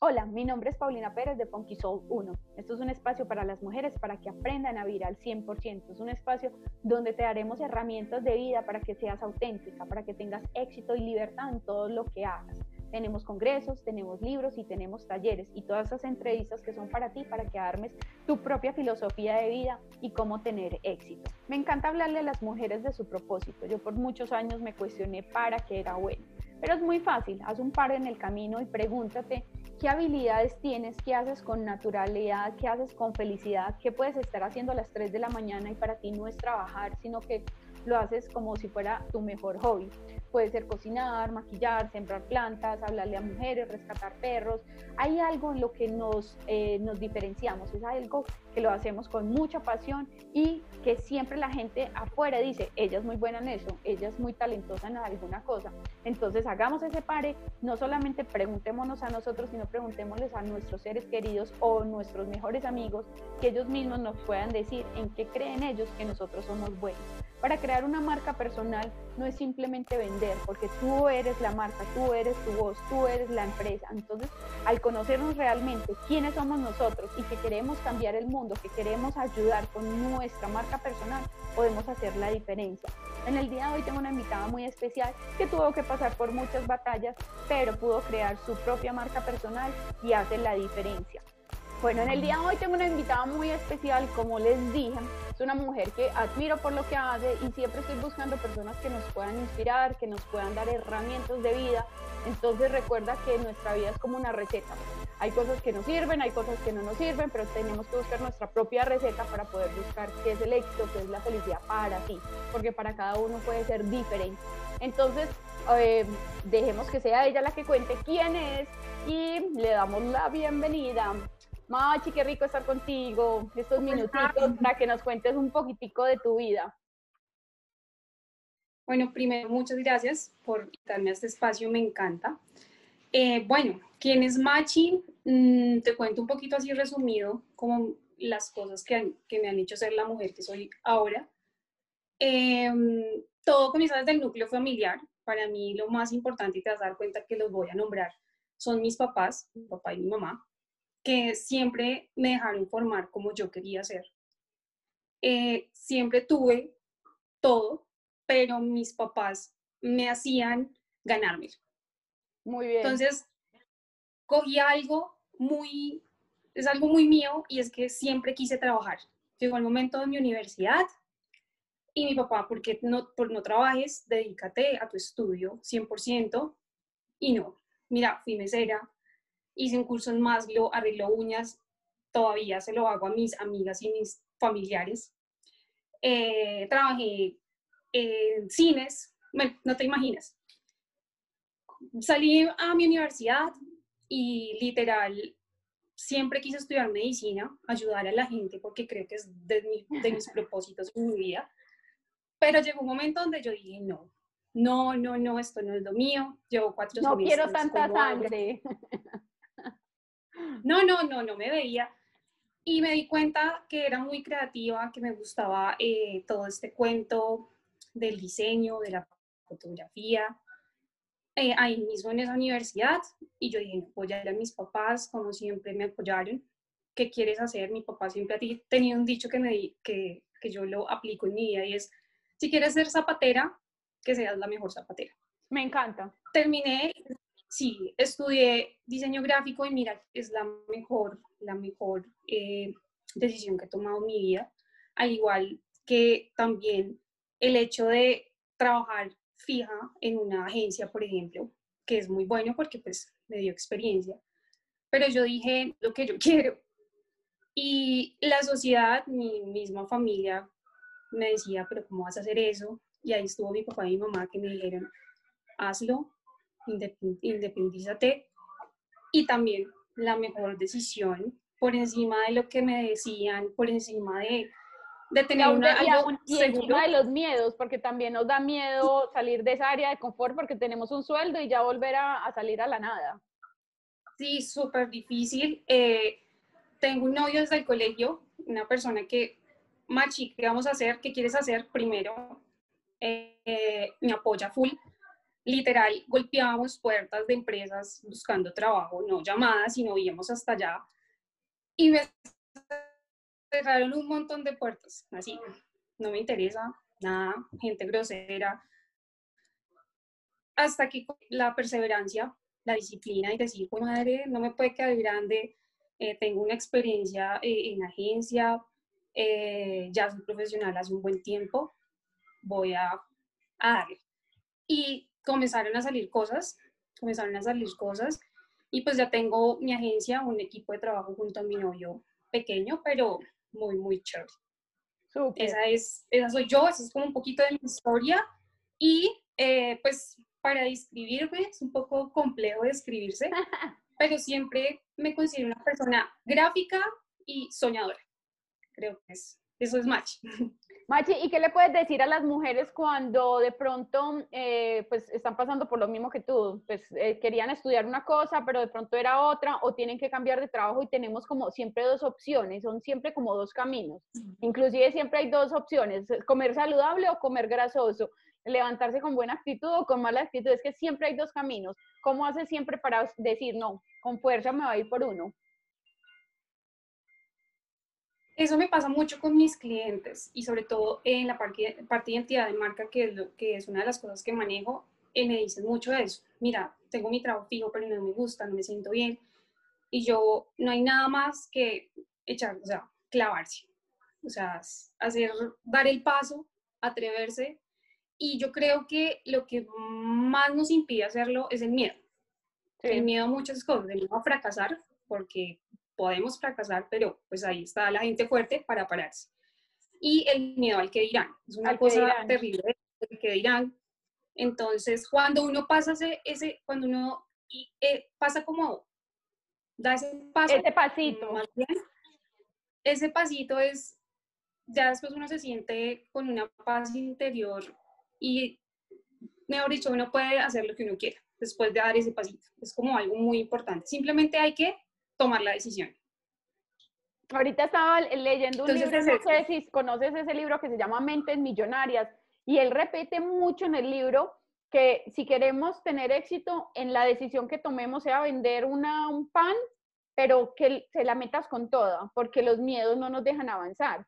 Hola, mi nombre es Paulina Pérez de Funky Soul 1. Esto es un espacio para las mujeres para que aprendan a vivir al 100%. Es un espacio donde te daremos herramientas de vida para que seas auténtica, para que tengas éxito y libertad en todo lo que hagas. Tenemos congresos, tenemos libros y tenemos talleres y todas esas entrevistas que son para ti, para que armes tu propia filosofía de vida y cómo tener éxito. Me encanta hablarle a las mujeres de su propósito. Yo por muchos años me cuestioné para qué era bueno. Pero es muy fácil, haz un par en el camino y pregúntate qué habilidades tienes, qué haces con naturalidad, qué haces con felicidad, qué puedes estar haciendo a las 3 de la mañana y para ti no es trabajar, sino que lo haces como si fuera tu mejor hobby. Puede ser cocinar, maquillar, sembrar plantas, hablarle a mujeres, rescatar perros. Hay algo en lo que nos, eh, nos diferenciamos, es algo que lo hacemos con mucha pasión y que siempre la gente afuera dice, ella es muy buena en eso, ella es muy talentosa en alguna cosa. Entonces hagamos ese pare, no solamente preguntémonos a nosotros, sino preguntémosles a nuestros seres queridos o nuestros mejores amigos, que ellos mismos nos puedan decir en qué creen ellos que nosotros somos buenos. Para crear una marca personal no es simplemente vender, porque tú eres la marca, tú eres tu voz, tú eres la empresa. Entonces, al conocernos realmente quiénes somos nosotros y que queremos cambiar el mundo, que queremos ayudar con nuestra marca personal, podemos hacer la diferencia. En el día de hoy tengo una invitada muy especial que tuvo que pasar por muchas batallas, pero pudo crear su propia marca personal y hace la diferencia. Bueno, en el día de hoy tengo una invitada muy especial, como les dije, es una mujer que admiro por lo que hace y siempre estoy buscando personas que nos puedan inspirar, que nos puedan dar herramientas de vida. Entonces recuerda que nuestra vida es como una receta. Hay cosas que nos sirven, hay cosas que no nos sirven, pero tenemos que buscar nuestra propia receta para poder buscar qué es el éxito, qué es la felicidad para ti, porque para cada uno puede ser diferente. Entonces, eh, dejemos que sea ella la que cuente quién es y le damos la bienvenida Machi, qué rico estar contigo estos minutitos para que nos cuentes un poquitico de tu vida. Bueno, primero, muchas gracias por darme este espacio, me encanta. Eh, bueno, ¿quién es Machi? Mm, te cuento un poquito así resumido, como las cosas que, que me han hecho ser la mujer que soy ahora. Em, todo comienza desde el núcleo familiar. Para mí lo más importante, y te vas a dar cuenta que los voy a nombrar, son mis papás, mi papá y mi mamá que siempre me dejaron formar como yo quería ser. Eh, siempre tuve todo, pero mis papás me hacían ganármelo. Muy bien. Entonces, cogí algo muy, es algo muy mío y es que siempre quise trabajar. Llegó el momento de mi universidad y mi papá, porque no, por no trabajes, dedícate a tu estudio 100%. Y no, mira, fui mesera, hice un curso en Maslow, arreglo uñas, todavía se lo hago a mis amigas y mis familiares. Eh, trabajé en cines, bueno, no te imaginas. Salí a mi universidad y literal siempre quise estudiar medicina, ayudar a la gente porque creo que es de, de mis propósitos en mi vida. Pero llegó un momento donde yo dije, no, no, no, no, esto no es lo mío. Llevo cuatro No quiero tanta sangre. No, no, no, no me veía. Y me di cuenta que era muy creativa, que me gustaba eh, todo este cuento del diseño, de la fotografía, eh, ahí mismo en esa universidad. Y yo dije, apoyar a mis papás, como siempre me apoyaron. ¿Qué quieres hacer? Mi papá siempre ha tenido un dicho que, me, que, que yo lo aplico en mi vida y es, si quieres ser zapatera, que seas la mejor zapatera. Me encanta. Terminé sí, estudié diseño gráfico y mira, es la mejor, la mejor eh, decisión que he tomado en mi vida, al igual que también el hecho de trabajar fija en una agencia, por ejemplo, que es muy bueno porque pues me dio experiencia, pero yo dije lo que yo quiero. Y la sociedad, mi misma familia, me decía, pero ¿cómo vas a hacer eso? Y ahí estuvo mi papá y mi mamá que me dijeron, hazlo, independízate y también la mejor decisión por encima de lo que me decían, por encima de, de tener una, algo y encima de los miedos, porque también nos da miedo salir de esa área de confort porque tenemos un sueldo y ya volver a, salir a la nada. Sí, súper difícil. Eh, tengo un novio desde el colegio, una persona que, Machi, ¿qué vamos a hacer? ¿Qué quieres hacer? Primero, eh, me apoya full literal golpeábamos puertas de empresas buscando trabajo, no llamadas, sino íbamos hasta allá. Y me cerraron un montón de puertas, así, no me interesa nada, gente grosera. Hasta aquí la perseverancia, la disciplina y decir, madre, no me puede quedar grande, eh, tengo una experiencia eh, en agencia, eh, ya soy profesional hace un buen tiempo, voy a, a darle. Y comenzaron a salir cosas, comenzaron a salir cosas y pues ya tengo mi agencia, un equipo de trabajo junto a mi novio pequeño, pero muy, muy chévere. Esa, es, esa soy yo, esa es como un poquito de mi historia y eh, pues para describirme es un poco complejo describirse, pero siempre me considero una persona gráfica y soñadora. Creo que es, eso es match. Machi, ¿y qué le puedes decir a las mujeres cuando de pronto eh, pues están pasando por lo mismo que tú? Pues eh, querían estudiar una cosa, pero de pronto era otra, o tienen que cambiar de trabajo y tenemos como siempre dos opciones, son siempre como dos caminos. Inclusive siempre hay dos opciones, comer saludable o comer grasoso, levantarse con buena actitud o con mala actitud, es que siempre hay dos caminos. ¿Cómo hace siempre para decir, no, con fuerza me va a ir por uno? Eso me pasa mucho con mis clientes y sobre todo en la parte, de identidad de marca, que es, lo, que es una de las cosas que manejo, y me dicen mucho eso. Mira, tengo mi trabajo fijo, pero no me gusta, no me siento bien. Y yo, no hay nada más que echar, o sea, clavarse. O sea, hacer, dar el paso, atreverse. Y yo creo que lo que más nos impide hacerlo es el miedo. El miedo a muchas cosas, el miedo a fracasar, porque podemos fracasar, pero pues ahí está la gente fuerte para pararse. Y el miedo al que dirán, es una cosa terrible, el que dirán. Entonces, cuando uno pasa ese, ese cuando uno eh, pasa como, da ese paso. Ese pasito. ese pasito es, ya después uno se siente con una paz interior y, mejor dicho, uno puede hacer lo que uno quiera después de dar ese pasito. Es como algo muy importante. Simplemente hay que tomar la decisión. Ahorita estaba leyendo un libro, no sé si conoces ese libro que se llama Mentes Millonarias, y él repite mucho en el libro que si queremos tener éxito en la decisión que tomemos, sea vender una, un pan, pero que se la metas con toda, porque los miedos no nos dejan avanzar.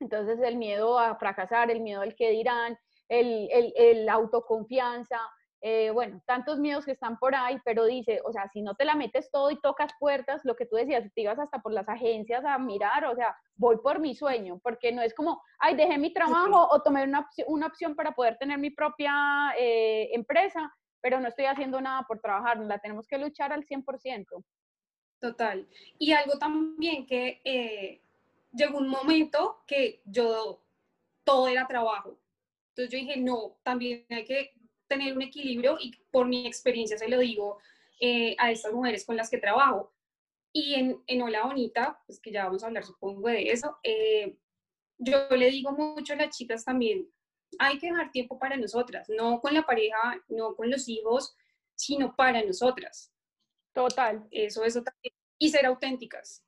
Entonces el miedo a fracasar, el miedo al que dirán, el, el, el autoconfianza, eh, bueno, tantos miedos que están por ahí, pero dice, o sea, si no te la metes todo y tocas puertas, lo que tú decías, te ibas hasta por las agencias a mirar, o sea, voy por mi sueño, porque no es como, ay, dejé mi trabajo o tomé una, una opción para poder tener mi propia eh, empresa, pero no estoy haciendo nada por trabajar, la tenemos que luchar al 100%. Total. Y algo también que eh, llegó un momento que yo, todo era trabajo. Entonces yo dije, no, también hay que tener un equilibrio y por mi experiencia se lo digo eh, a estas mujeres con las que trabajo. Y en, en Hola Bonita, pues que ya vamos a hablar supongo de eso, eh, yo le digo mucho a las chicas también, hay que dejar tiempo para nosotras, no con la pareja, no con los hijos, sino para nosotras. Total. Eso, eso también. Y ser auténticas,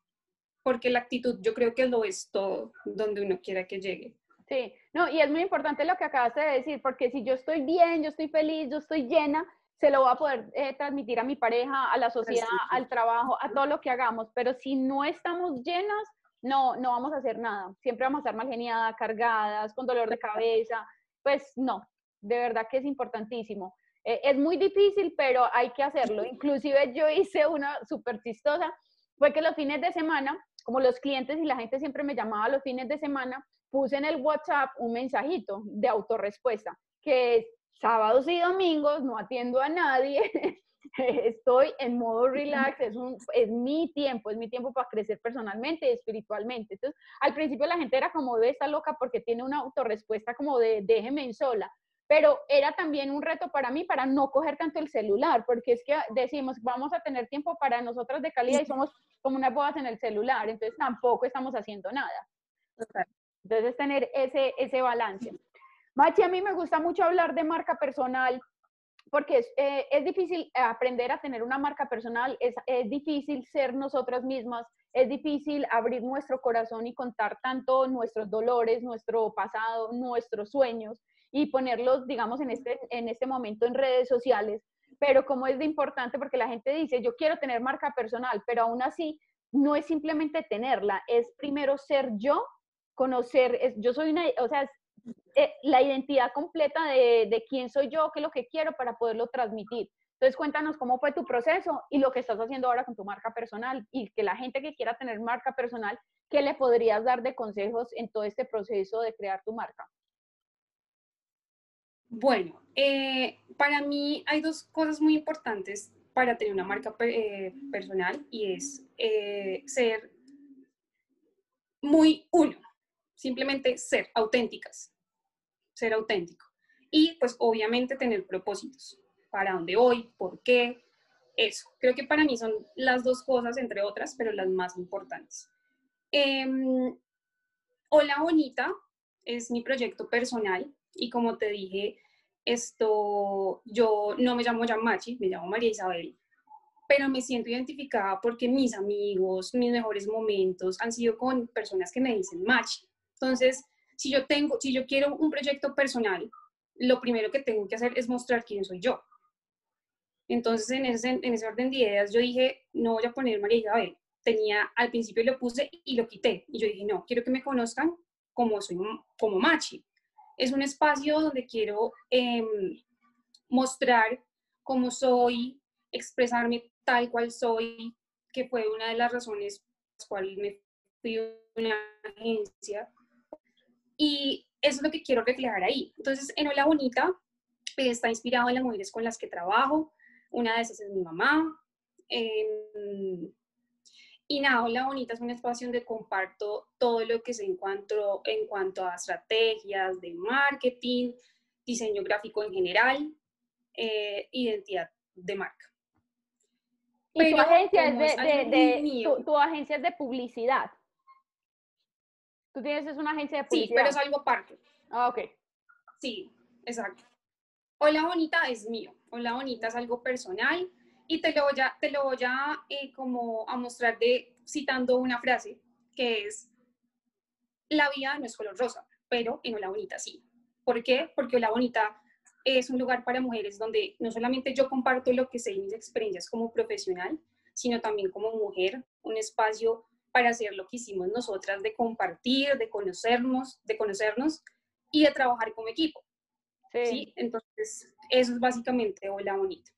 porque la actitud yo creo que lo es todo donde uno quiera que llegue. Sí, no, y es muy importante lo que acabas de decir, porque si yo estoy bien, yo estoy feliz, yo estoy llena, se lo voy a poder eh, transmitir a mi pareja, a la sociedad, al trabajo, a todo lo que hagamos, pero si no estamos llenas, no, no vamos a hacer nada. Siempre vamos a estar mal geniadas, cargadas, con dolor de cabeza, pues no, de verdad que es importantísimo. Eh, es muy difícil, pero hay que hacerlo. Inclusive yo hice una súper chistosa, fue que los fines de semana, como los clientes y la gente siempre me llamaba los fines de semana, puse en el WhatsApp un mensajito de autorrespuesta, que es sábados y domingos, no atiendo a nadie, estoy en modo relax, es, un, es mi tiempo, es mi tiempo para crecer personalmente y espiritualmente. Entonces, al principio la gente era como, de esta loca porque tiene una autorrespuesta como de déjeme en sola, pero era también un reto para mí para no coger tanto el celular, porque es que decimos, vamos a tener tiempo para nosotras de calidad y somos como unas bodas en el celular, entonces tampoco estamos haciendo nada. Entonces, tener ese, ese balance. Machi, a mí me gusta mucho hablar de marca personal porque es, eh, es, difícil aprender a tener una marca personal, es, es, difícil ser nosotras mismas, es difícil abrir nuestro corazón y contar tanto nuestros dolores, nuestro pasado, nuestros sueños. y ponerlos, digamos, en este, en este momento en redes sociales, pero como es de importante porque la gente dice, yo quiero tener marca personal, pero aún así no es simplemente tenerla, es primero ser yo, conocer, yo soy una, o sea, eh, la identidad completa de, de quién soy yo, qué es lo que quiero para poderlo transmitir. Entonces cuéntanos cómo fue tu proceso y lo que estás haciendo ahora con tu marca personal y que la gente que quiera tener marca personal, ¿qué le podrías dar de consejos en todo este proceso de crear tu marca? Bueno, eh, para mí hay dos cosas muy importantes para tener una marca eh, personal y es ser muy uno, simplemente ser auténticas, ser auténtico. Y pues obviamente tener propósitos para dónde voy, por qué, eso. Creo que para mí son las dos cosas, entre otras, pero las más importantes. Em, Hola Bonita es mi proyecto personal y como te dije, esto, yo no me llamo Yamachi, me llamo María Isabel, pero me siento identificada porque mis amigos, mis mejores momentos han sido con personas que me dicen Machi. Entonces, si yo tengo, si yo quiero un proyecto personal, lo primero que tengo que hacer es mostrar quién soy yo. Entonces, en ese, en ese orden de ideas, yo dije, no voy a poner María Isabel. Tenía, al principio lo puse y lo quité. Y yo dije, no, quiero que me conozcan como soy, como Machi. Es un espacio donde quiero em, mostrar cómo soy, expresarme tal cual soy, que fue una de las razones por las cuales me fui a una agencia. Y eso es lo que quiero reflejar ahí. Entonces, en Hola Bonita está inspirado en las mujeres con las que trabajo, una de esas es mi mamá. Y nada, La Bonita es un espacio donde comparto todo lo que se encuentro en cuanto a estrategias de marketing, diseño gráfico en general, eh, identidad de marca. Y tu agencia es de, tu, agencia es de publicidad. Tú tienes es una agencia de publicidad. Sí, pero es algo aparte. Ah, ok. Sí, exacto. Hola Bonita es mío. Hola Bonita es algo personal y te lo voy a, te lo voy a, eh, como a mostrar de, citando una frase que es, la vida no es color rosa, pero en Hola Bonita sí. ¿Por qué? Porque Hola Bonita es un lugar para mujeres donde no solamente yo comparto lo que sé y mis experiencias como profesional, sino también como mujer, un espacio para hacer lo que hicimos nosotras, de compartir, de conocernos, de conocernos y de trabajar como equipo. Sí. Entonces, eso es básicamente Hola Bonita.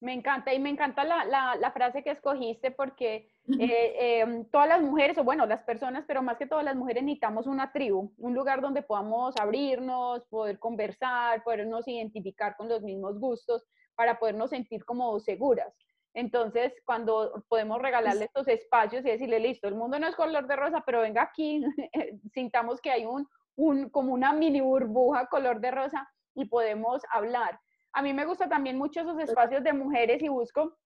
Me encanta y me encanta la, la, la frase que escogiste porque eh, em, todas las mujeres, o bueno, las personas, pero más que todas las mujeres necesitamos una tribu, un lugar donde podamos abrirnos, poder conversar, podernos identificar con los mismos gustos para podernos sentir como seguras. Entonces, cuando podemos regalarle estos espacios y decirle, listo, el mundo no es color de rosa, pero venga aquí, sintamos que hay un, un, como una mini burbuja color de rosa y podemos hablar. A mí me gusta también mucho esos espacios de mujeres y busco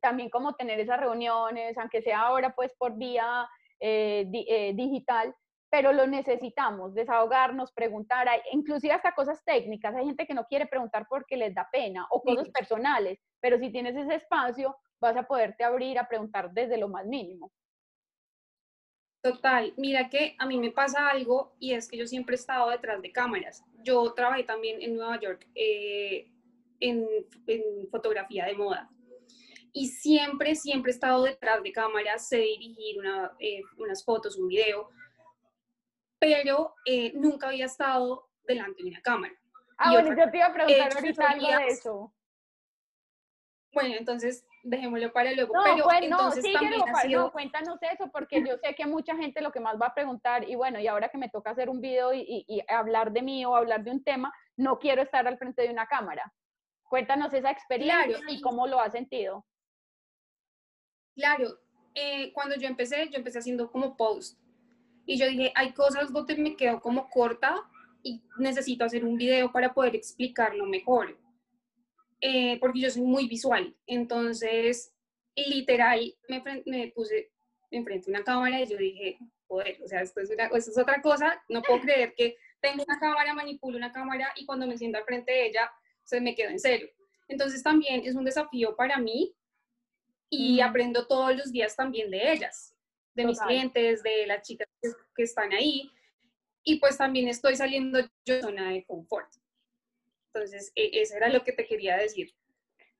también como tener esas reuniones, aunque sea ahora pues por vía eh, eh, digital, pero lo necesitamos, desahogarnos, preguntar, inclusive hasta cosas técnicas. Hay gente que no quiere preguntar porque les da pena o cosas personales, pero si tienes ese espacio, vas a poderte abrir a preguntar desde lo más mínimo. Total, mira que a mí me pasa algo y es que yo siempre he estado detrás de cámaras. Yo trabajé también en Nueva York eh, en, fotografía de moda y siempre, siempre he estado detrás de cámaras, sé dirigir eh, unas fotos, un video, pero eh, nunca había estado delante de una cámara. Ah, bueno, yo te iba a preguntar ahorita algo de eso. Bueno, entonces dejémoslo para luego. No, pero pues, no, también cuéntanos eso, porque yo sé que mucha gente lo que más va a preguntar, y bueno, y ahora que me toca hacer un video y, y, hablar de mí o hablar de un tema, no quiero estar al frente de una cámara. Cuéntanos esa experiencia y cómo lo has sentido. Claro, eh, cuando yo empecé, yo empecé haciendo como post. Y yo dije, hay cosas donde me quedo como corta y necesito hacer un video para poder explicarlo mejor. Eh, porque yo soy muy visual. Entonces, literal, me, me puse enfrente de una cámara y yo dije, joder, o sea, esto es, esto es otra cosa, no puedo creer que tengo una cámara, manipulo una cámara y cuando me siento al frente de ella, se me quedo en cero. Entonces también es un desafío para mí y aprendo todos los días también de ellas, de mis clientes, de las chicas que, que, están ahí. Y pues también estoy saliendo yo de zona de confort. Entonces, e, eso era lo que te quería decir.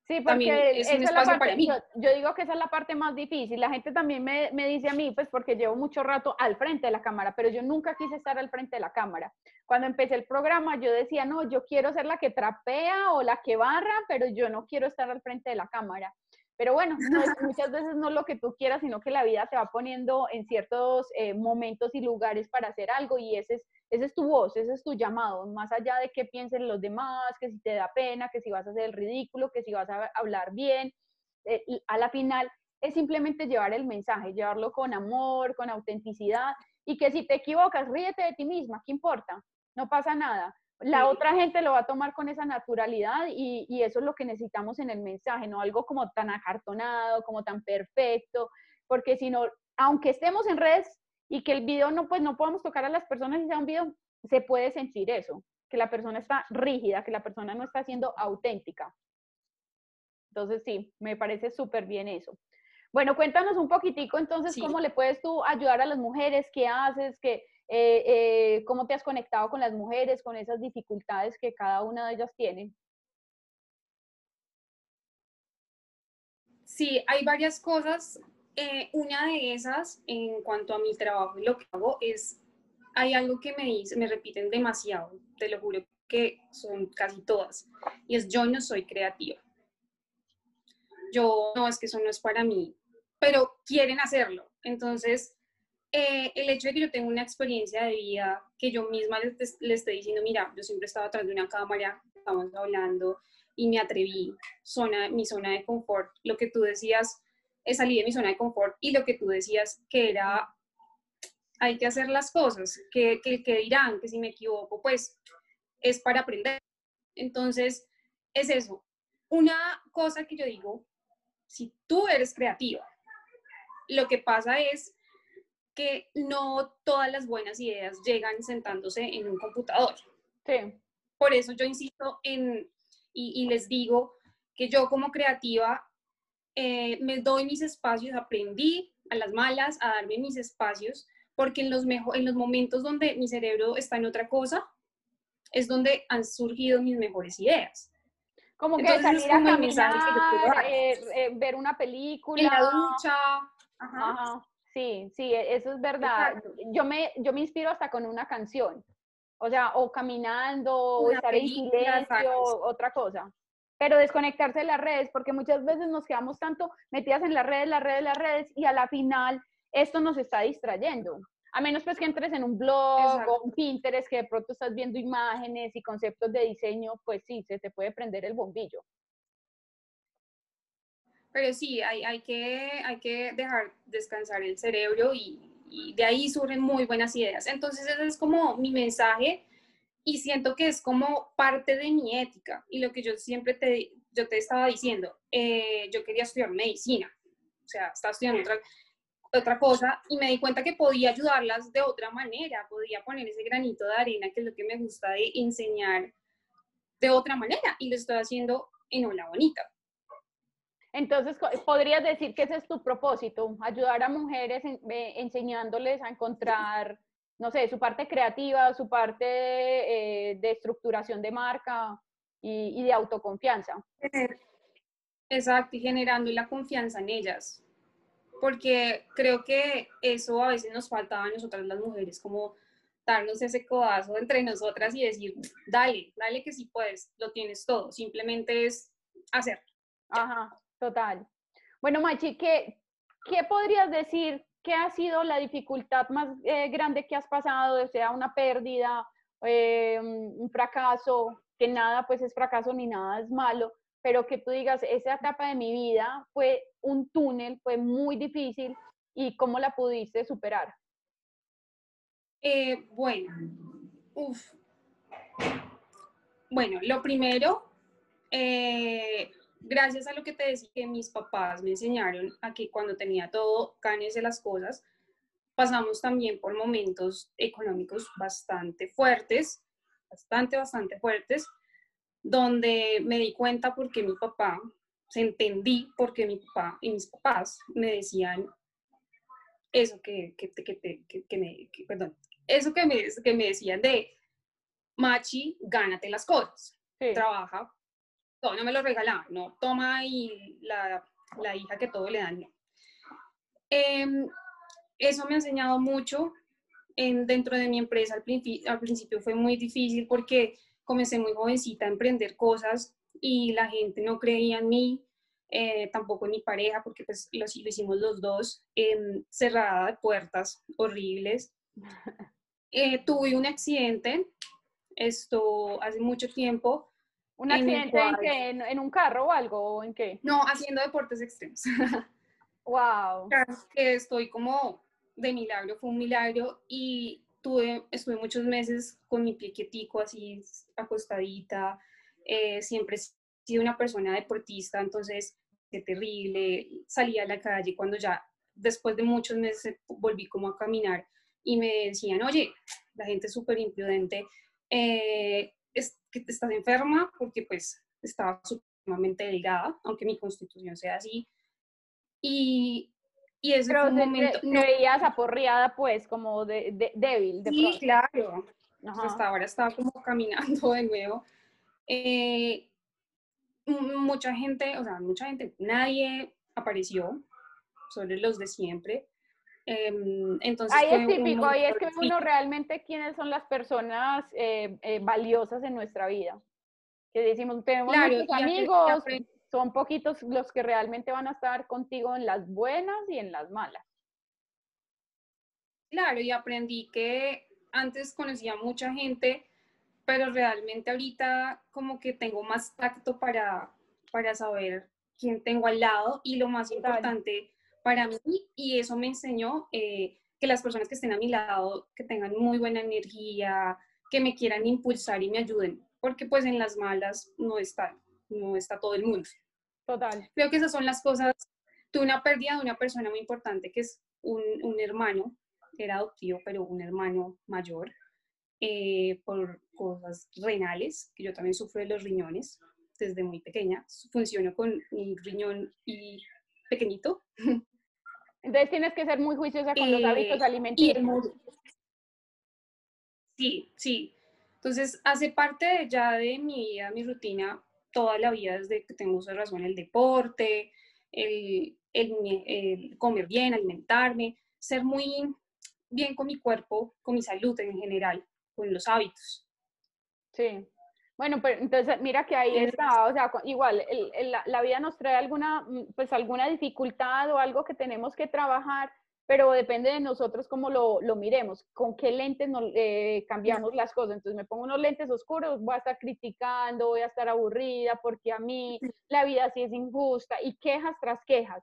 Sí, porque es un espacio para mí. Yo, digo que esa es la parte más difícil. La gente también me, me, dice a mí, pues porque llevo mucho rato al frente de la cámara, pero yo nunca quise estar al frente de la cámara. Cuando empecé el programa, yo decía, no, yo quiero ser la que trapea o la que barra, pero yo no quiero estar al frente de la cámara. Pero bueno, muchas veces no lo que tú quieras, sino que la vida te va poniendo en ciertos eh, momentos y lugares para hacer algo y ese es, ese es tu voz, ese es tu llamado, más allá de qué piensen los demás, que si te da pena, que si vas a hacer el ridículo, que si vas a hablar bien. Eh, a la final es simplemente llevar el mensaje, llevarlo con amor, con autenticidad y que si te equivocas, ríete de ti misma, ¿qué importa? No pasa nada la otra gente lo va a tomar con esa naturalidad y, y, eso es lo que necesitamos en el mensaje, no algo como tan acartonado, como tan perfecto, porque si no, aunque estemos en redes y que el video no, pues no podamos tocar a las personas y sea un video, se puede sentir eso, que la persona está rígida, que la persona no está siendo auténtica. Entonces sí, me parece súper bien eso. Bueno, cuéntanos un poquitico entonces cómo le puedes tú ayudar a las mujeres, qué haces, qué, eh, eh, cómo te has conectado con las mujeres, con esas dificultades que cada una de ellas tiene. Sí, hay varias cosas. Eh, una de esas, en cuanto a mi trabajo y lo que hago, es, hay algo que me, dice, me repiten demasiado, te lo juro que son casi todas, y es yo no soy creativa. Yo, no, es que eso no es para mí, pero quieren hacerlo. Entonces, eh, el hecho de que yo tenga una experiencia de vida, que yo misma les, les estoy diciendo, mira, yo siempre estaba atrás de una cámara, estamos hablando y me atreví, zona, mi zona de confort, lo que tú decías, es salir de mi zona de confort y lo que tú decías que era, hay que hacer las cosas, que, que, que dirán, que si me equivoco, pues es para aprender. Entonces, es eso. Una cosa que yo digo, si tú eres creativa, lo que pasa es que no todas las buenas ideas llegan sentándose en un computador. Sí. Por eso yo insisto en, y, les digo que yo como creativa eh, me doy mis espacios, aprendí a las malas a darme mis espacios, porque en los, mejor, en los momentos donde mi cerebro está en otra cosa, es donde han surgido mis mejores ideas. Como que salir a caminar, eh, eh, ver una película. En la ducha. Ajá. Sí, sí, e, eso es verdad. Yo me, yo me inspiro hasta con una canción, o sea, o caminando, o estar en silencio, otra cosa. Pero desconectarse de las redes, porque muchas veces nos quedamos tanto metidas en las redes, las redes, las redes, y a la final esto nos está distrayendo. A menos pues que entres en un blog o un Pinterest que de pronto estás viendo imágenes y conceptos de diseño, pues sí, se te puede prender el bombillo. Pero sí, hay, que dejar descansar el cerebro y, de ahí surgen muy buenas ideas. Entonces ese es como mi mensaje y siento que es como parte de mi ética y lo que yo siempre te, yo te estaba diciendo, eh, yo quería estudiar medicina, o sea, estaba estudiando otra, otra cosa y me di cuenta que podía ayudarlas de otra manera, podía poner ese granito de arena, que es lo que me gusta de enseñar de otra manera y lo estoy haciendo en una bonita. Entonces, podrías decir que ese es tu propósito, ayudar a mujeres enseñándoles a encontrar, no sé, su parte creativa, su parte eh, de estructuración de marca y, de autoconfianza. Exacto, y generando la confianza en ellas. Porque creo que eso a veces nos faltaba a nosotras las mujeres, como darnos ese codazo entre nosotras y decir, dale, dale que sí puedes, lo tienes todo, simplemente es hacer. Ajá. Total. Bueno, Machi, ¿qué, ¿qué podrías decir que ha sido la dificultad más eh, grande que has pasado, sea una pérdida, eh, un fracaso, que nada pues es fracaso ni nada es malo, pero que tú digas, esa etapa de mi vida fue un túnel, fue muy difícil y cómo la pudiste superar? Eh, bueno, Bueno, lo primero, gracias a lo que te decía que mis papás me enseñaron a que cuando tenía todo, canes de las cosas, pasamos también por momentos económicos bastante fuertes, bastante, bastante fuertes, donde me di cuenta porque mi papá, se entendí porque mi papá y mis papás me decían eso que, que, que, que me, perdón, eso que me, que me decían de, Machi, gánate las cosas. trabaja, todo no me lo regala, no, toma y la, la hija que todo le dan. Em, eso me ha enseñado mucho en, dentro de mi empresa. Al, al principio fue muy difícil porque comencé muy jovencita a emprender cosas y la gente no creía en mí, eh, tampoco en mi pareja, porque pues lo, lo hicimos los dos, eh, cerrada de puertas horribles. Eh, tuve un accidente, esto hace mucho tiempo. ¿Un accidente en, en, un carro o algo? ¿o ¿En qué? No, haciendo deportes extremos. wow. Que estoy como de milagro, fue un milagro y tuve, estuve muchos meses con mi pie quietico, así acostadita, eh, siempre he sido una persona deportista, entonces qué terrible, salía a la calle cuando ya después de muchos meses volví como a caminar y me decían, oye, la gente es súper imprudente, eh, es que estás enferma porque pues estaba sumamente delgada, aunque mi constitución sea así. Y, y ese Pero un momento... no, veías aporreada pues, como de, débil. De sí, claro. Hasta ahora estaba como caminando de nuevo. Eh, mucha gente, o sea, mucha gente, nadie apareció, solo los de siempre. Em, entonces ahí es típico, ahí es que uno realmente quiénes son las personas eh, eh, valiosas en nuestra vida. Que decimos, tenemos muchos amigos, son poquitos los que realmente van a estar contigo en las buenas y en las malas. Claro, y aprendí que antes conocía mucha gente, pero realmente ahorita como que tengo más tacto para, para saber quién tengo al lado y lo más importante para mí, y eso me enseñó eh, que las personas que estén a mi lado, que tengan muy buena energía, que me quieran impulsar y me ayuden, porque pues en las malas no está, no está todo el mundo. Total. Creo que esas son las cosas. Tuve una pérdida de una persona muy importante que es un, un hermano, era adoptivo, pero un hermano mayor, eh, por cosas renales, que yo también sufro de los riñones desde muy pequeña. Funciono con un riñón y pequeñito. Entonces tienes que ser muy juiciosa con los eh, hábitos alimenticios. Sí, sí. Entonces hace parte ya de mi vida, mi rutina, toda la vida desde que tengo uso razón, el deporte, el, el comer bien, alimentarme, ser muy bien con mi cuerpo, con mi salud en general con los hábitos. Sí. Bueno, pero entonces mira que ahí está, o sea, igual la, vida nos trae alguna, mm, pues alguna dificultad o algo que tenemos que trabajar, pero depende de nosotros cómo lo, miremos, con qué lentes nos, eh, cambiamos las cosas. Entonces me pongo unos lentes oscuros, voy a estar criticando, voy a estar aburrida porque a mí la vida sí es injusta y quejas tras quejas.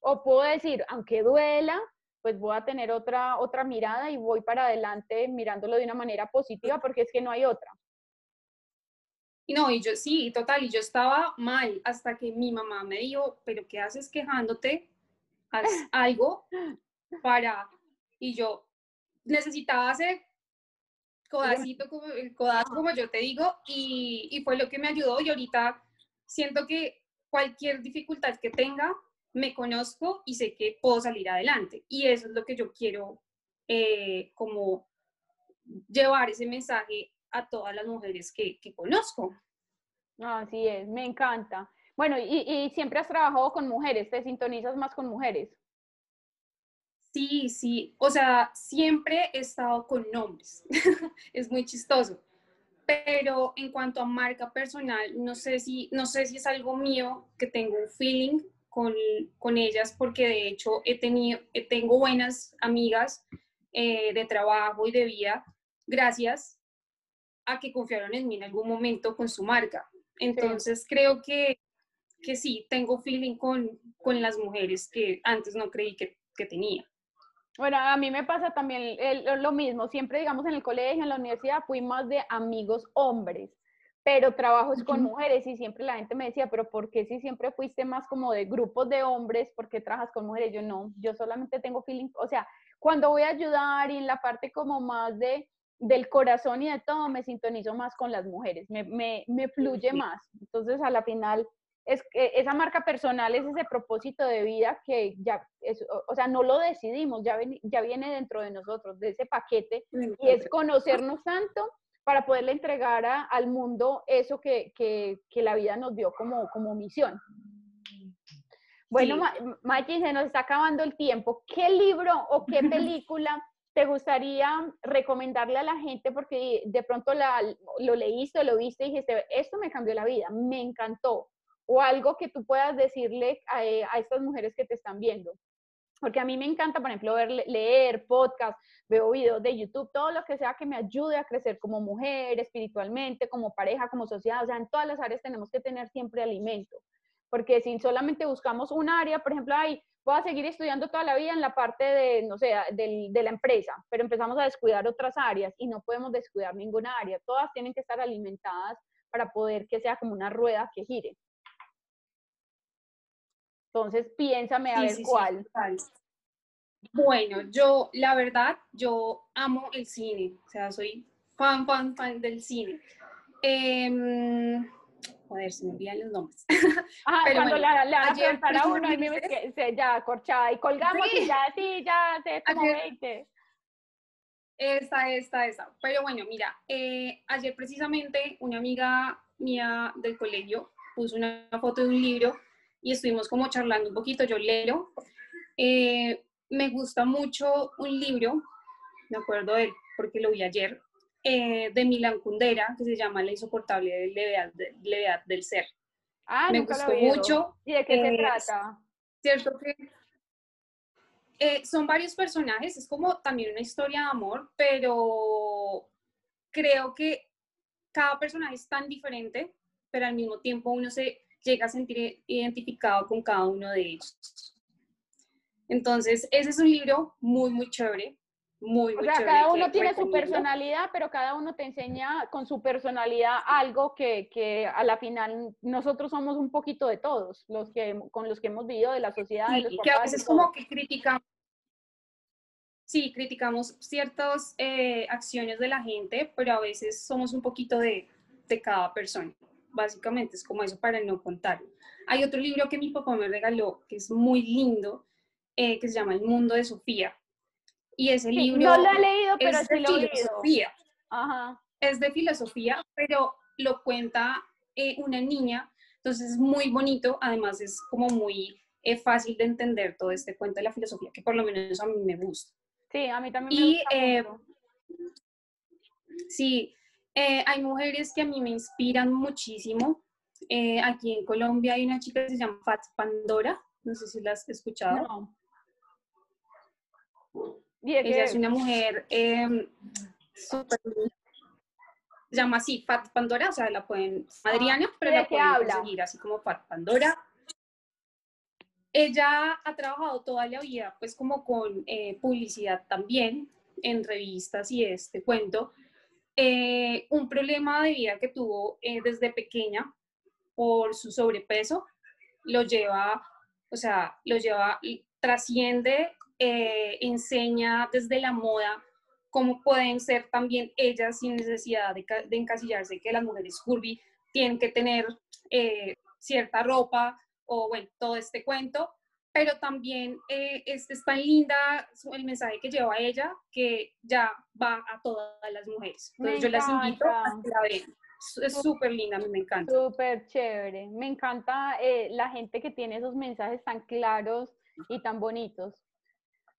O puedo decir, aunque duela, pues voy a tener otra, otra mirada y voy para adelante mirándolo de una manera positiva porque es que no hay otra. Y no, y yo sí, total, y yo estaba mal hasta que mi mamá me dijo, pero ¿qué haces quejándote? Haz algo para, y yo necesitaba hacer codacito, como, el codazo como yo te digo, y, y fue lo que me ayudó y ahorita siento que cualquier dificultad que tenga, me conozco y sé que puedo salir adelante. Y eso es lo que yo quiero eh, como llevar ese mensaje a todas las mujeres que, que conozco. Así es, me encanta. Bueno, y, y, siempre has trabajado con mujeres, ¿te sintonizas más con mujeres? Sí, sí, o sea, siempre he estado con hombres, es muy chistoso, pero en cuanto a marca personal, no sé si, no sé si es algo mío que tengo un feeling con, con ellas porque de hecho he tenido, tengo buenas amigas eh, de trabajo y de vida gracias a que confiaron en mí en algún momento con su marca. Entonces creo que, que sí, tengo feeling con, con las mujeres que antes no creí que, que tenía. Bueno, a mí me pasa también lo mismo. Siempre, digamos, en el colegio, en la universidad, fui más de amigos hombres pero trabajo es con mujeres y siempre la gente me decía, pero ¿por qué si siempre fuiste más como de grupos de hombres, por qué trabajas con mujeres? Yo no, yo solamente tengo feeling, o sea, cuando voy a ayudar y en la parte como más de del corazón y de todo, me sintonizo más con las mujeres, me, me, me fluye más. Entonces, a la final, es que esa marca personal es ese propósito de vida que ya, es, o sea, no lo decidimos, ya, ya viene dentro de nosotros, de ese paquete, y es conocernos tanto para poderle entregar al mundo eso que, que, que, la vida nos dio como, como misión. Bueno, sí. se nos está acabando el tiempo. ¿Qué libro o qué película te gustaría recomendarle a la gente? Porque de pronto la, lo leíste, lo viste y dijiste, esto me cambió la vida, me encantó. O algo que tú puedas decirle a, estas mujeres que te están viendo. Porque a mí me encanta, por ejemplo, ver, leer podcast, veo videos de YouTube, todo lo que sea que me ayude a crecer como mujer, espiritualmente, como pareja, como sociedad. O sea, en todas las áreas tenemos que tener siempre alimento. Porque si solamente buscamos un área, por ejemplo, ay, voy a seguir estudiando toda la vida en la parte de, no sé, de, de la empresa, pero empezamos a descuidar otras áreas y no podemos descuidar ninguna área. Todas tienen que estar alimentadas para poder que sea como una rueda que gire. Entonces, piénsame a ver cuál. bueno, yo, la verdad, yo amo el cine, o sea, soy fan, fan, fan del cine. Eh, joder, se me olvidan los nombres. Ah, Pero cuando bueno, le, le van a uno y me que se, ya corchada y colgamos y ya, sí, ya, se como ayer, 20. Esta, esta, esta. Pero bueno, mira, eh, ayer precisamente una amiga mía del colegio puso una foto de un libro y estuvimos como charlando un poquito, yo leo. Eh, me gusta mucho un libro, me acuerdo de él porque lo vi ayer, eh, de Milan Kundera, que se llama La insoportable levedad, levedad del ser. Ah, me gustó mucho. ¿Y de qué se trata? Cierto que eh, son varios personajes, es como también una historia de amor, pero creo que cada personaje es tan diferente, pero al mismo tiempo uno se llega a sentir identificado con cada uno de ellos. Entonces, ese es un libro muy, muy chévere, muy, muy o sea, cada uno tiene su personalidad, pero cada uno te enseña con su personalidad algo que, que, a la final nosotros somos un poquito de todos, los que, con los que hemos vivido de la sociedad. Sí, que a veces como que criticamos, sí, criticamos ciertas eh, acciones de la gente, pero a veces somos un poquito de, de cada persona. Básicamente es como eso para no contar. Hay otro libro que mi papá me regaló, que es muy lindo, eh, que se llama El mundo de Sofía y ese libro... No lo he leído, pero sí lo he leído. Ajá. Es de filosofía, pero lo cuenta eh, una niña, entonces es muy bonito, además es como muy eh, fácil de entender todo este cuento de la filosofía, que por lo menos a mí me gusta. Sí, a mí también me gusta. Eh, sí, hay mujeres que a mí me inspiran muchísimo. aquí en Colombia hay una chica que se llama Fat Pandora, no sé si la has escuchado. No. Ella es una mujer eh, super, se llama así Fat Pandora, o sea, la pueden, Adriana, ah, pero la pueden habla? seguir así como Fat Pandora. Ella ha trabajado toda la vida, pues como con eh, publicidad también, en revistas y este cuento. Eh, un problema de vida que tuvo eh, desde pequeña por su sobrepeso, lo lleva, o sea, lo lleva, trasciende eh, enseña desde la moda cómo pueden ser también ellas sin necesidad de, encasillarse, que las mujeres curvy tienen que tener eh, cierta ropa o bueno, todo este cuento, pero también eh, es, es, tan linda el mensaje que lleva ella que ya va a todas las mujeres. Entonces yo las invito a que la vean. Es súper linda, a mí me encanta. Súper chévere. Me encanta la gente que tiene esos mensajes tan claros y tan bonitos.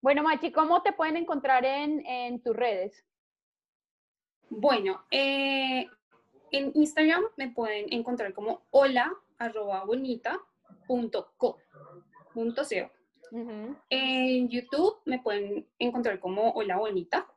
Bueno, Machi, ¿cómo te pueden encontrar en, tus redes? Bueno, eh, en Instagram me pueden encontrar como hola arroba bonita punto co, En YouTube me pueden encontrar como hola bonita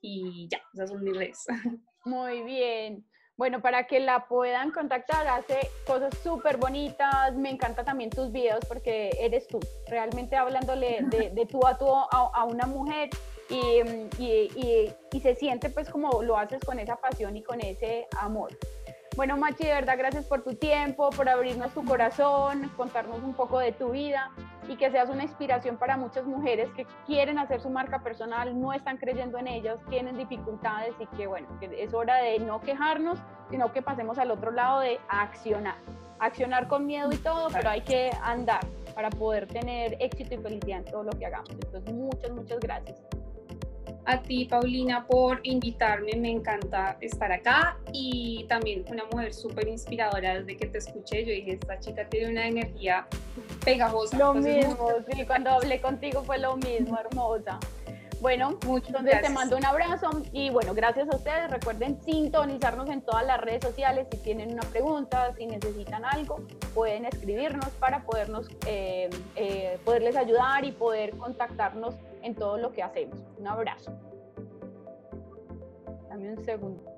y ya, esas son mis redes. Muy bien. Bueno, para que la puedan contactar, hace cosas súper bonitas. Me encanta también tus videos porque eres tú, realmente hablándole de, de tú a tú a, una mujer y, y, y, se siente pues como lo haces con esa pasión y con ese amor. Bueno, Machi, de verdad, gracias por tu tiempo, por abrirnos tu corazón, contarnos un poco de tu vida y que seas una inspiración para muchas mujeres que quieren hacer su marca personal, no están creyendo en ellas, tienen dificultades y que, bueno, que es hora de no quejarnos, sino que pasemos al otro lado de accionar. Accionar con miedo y todo, pero hay que andar para poder tener éxito y felicidad en todo lo que hagamos. Entonces, muchas, muchas gracias. A ti, Paulina, por invitarme. Me encanta estar acá y también una mujer súper inspiradora. Desde que te escuché, yo dije, esta chica tiene una energía pegajosa. Lo mismo, sí, cuando hablé contigo fue lo mismo, hermosa. Bueno, Muchas entonces te mando un abrazo y bueno, gracias a ustedes. Recuerden sintonizarnos en todas las redes sociales. Si tienen una pregunta, si necesitan algo, pueden escribirnos para podernos, eh, eh, poderles ayudar y poder contactarnos en todo lo que hacemos. Un abrazo. Dame un segundo.